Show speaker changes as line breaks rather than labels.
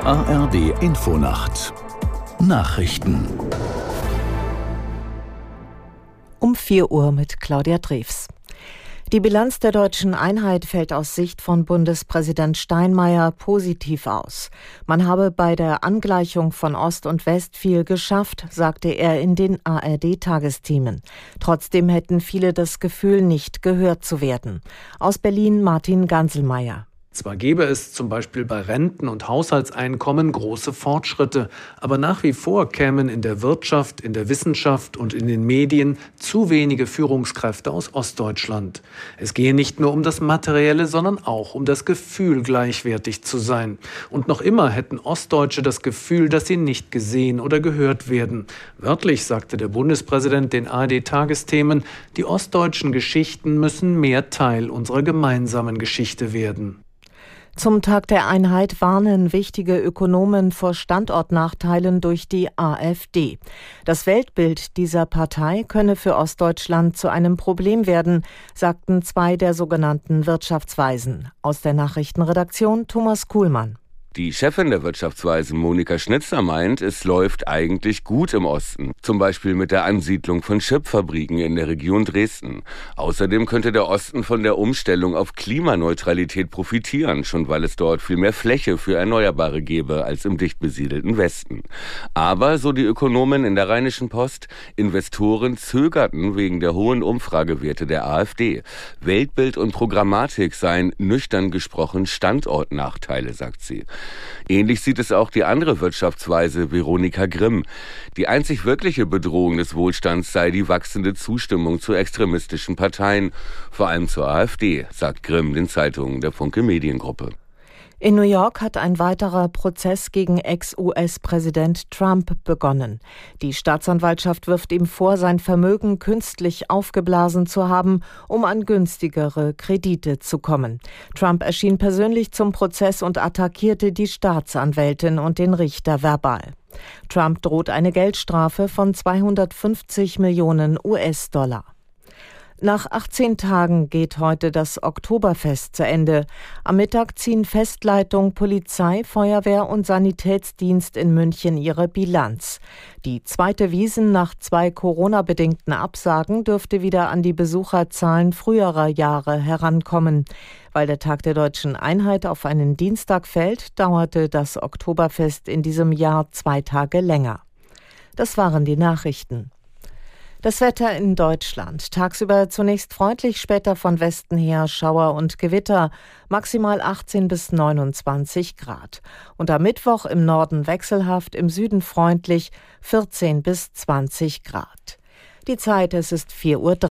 ARD Infonacht Nachrichten
um 4 Uhr mit Claudia Drews. Die Bilanz der deutschen Einheit fällt aus Sicht von Bundespräsident Steinmeier positiv aus. Man habe bei der Angleichung von Ost und West viel geschafft, sagte er in den ARD-Tagesthemen. Trotzdem hätten viele das Gefühl, nicht gehört zu werden. Aus Berlin Martin Ganselmeier.
Zwar gäbe es zum Beispiel bei Renten und Haushaltseinkommen große Fortschritte, aber nach wie vor kämen in der Wirtschaft, in der Wissenschaft und in den Medien zu wenige Führungskräfte aus Ostdeutschland. Es gehe nicht nur um das Materielle, sondern auch um das Gefühl, gleichwertig zu sein. Und noch immer hätten Ostdeutsche das Gefühl, dass sie nicht gesehen oder gehört werden. Wörtlich sagte der Bundespräsident den ARD-Tagesthemen, die ostdeutschen Geschichten müssen mehr Teil unserer gemeinsamen Geschichte werden.
Zum Tag der Einheit warnen wichtige Ökonomen vor Standortnachteilen durch die AfD. Das Weltbild dieser Partei könne für Ostdeutschland zu einem Problem werden, sagten zwei der sogenannten Wirtschaftsweisen. Aus der Nachrichtenredaktion Thomas Kuhlmann.
Die Chefin der Wirtschaftsweise Monika Schnitzer meint, es läuft eigentlich gut im Osten. Zum Beispiel mit der Ansiedlung von Chipfabriken in der Region Dresden. Außerdem könnte der Osten von der Umstellung auf Klimaneutralität profitieren, schon weil es dort viel mehr Fläche für Erneuerbare gäbe als im dicht besiedelten Westen. Aber, so die Ökonomen in der Rheinischen Post, Investoren zögerten wegen der hohen Umfragewerte der AfD. Weltbild und Programmatik seien nüchtern gesprochen Standortnachteile, sagt sie. Ähnlich sieht es auch die andere Wirtschaftsweise Veronika Grimm. Die einzig wirkliche Bedrohung des Wohlstands sei die wachsende Zustimmung zu extremistischen Parteien, vor allem zur AfD, sagt Grimm den Zeitungen der Funke Mediengruppe.
In New York hat ein weiterer Prozess gegen Ex-US-Präsident Trump begonnen. Die Staatsanwaltschaft wirft ihm vor, sein Vermögen künstlich aufgeblasen zu haben, um an günstigere Kredite zu kommen. Trump erschien persönlich zum Prozess und attackierte die Staatsanwältin und den Richter verbal. Trump droht eine Geldstrafe von 250 Millionen US-Dollar. Nach 18 Tagen geht heute das Oktoberfest zu Ende. Am Mittag ziehen Festleitung, Polizei, Feuerwehr und Sanitätsdienst in München ihre Bilanz. Die zweite Wiesen nach zwei Corona-bedingten Absagen dürfte wieder an die Besucherzahlen früherer Jahre herankommen. Weil der Tag der deutschen Einheit auf einen Dienstag fällt, dauerte das Oktoberfest in diesem Jahr zwei Tage länger. Das waren die Nachrichten. Das Wetter in Deutschland. Tagsüber zunächst freundlich, später von Westen her Schauer und Gewitter. Maximal 18 bis 29 Grad. Und am Mittwoch im Norden wechselhaft, im Süden freundlich 14 bis 20 Grad. Die Zeit, es ist 4.03 Uhr.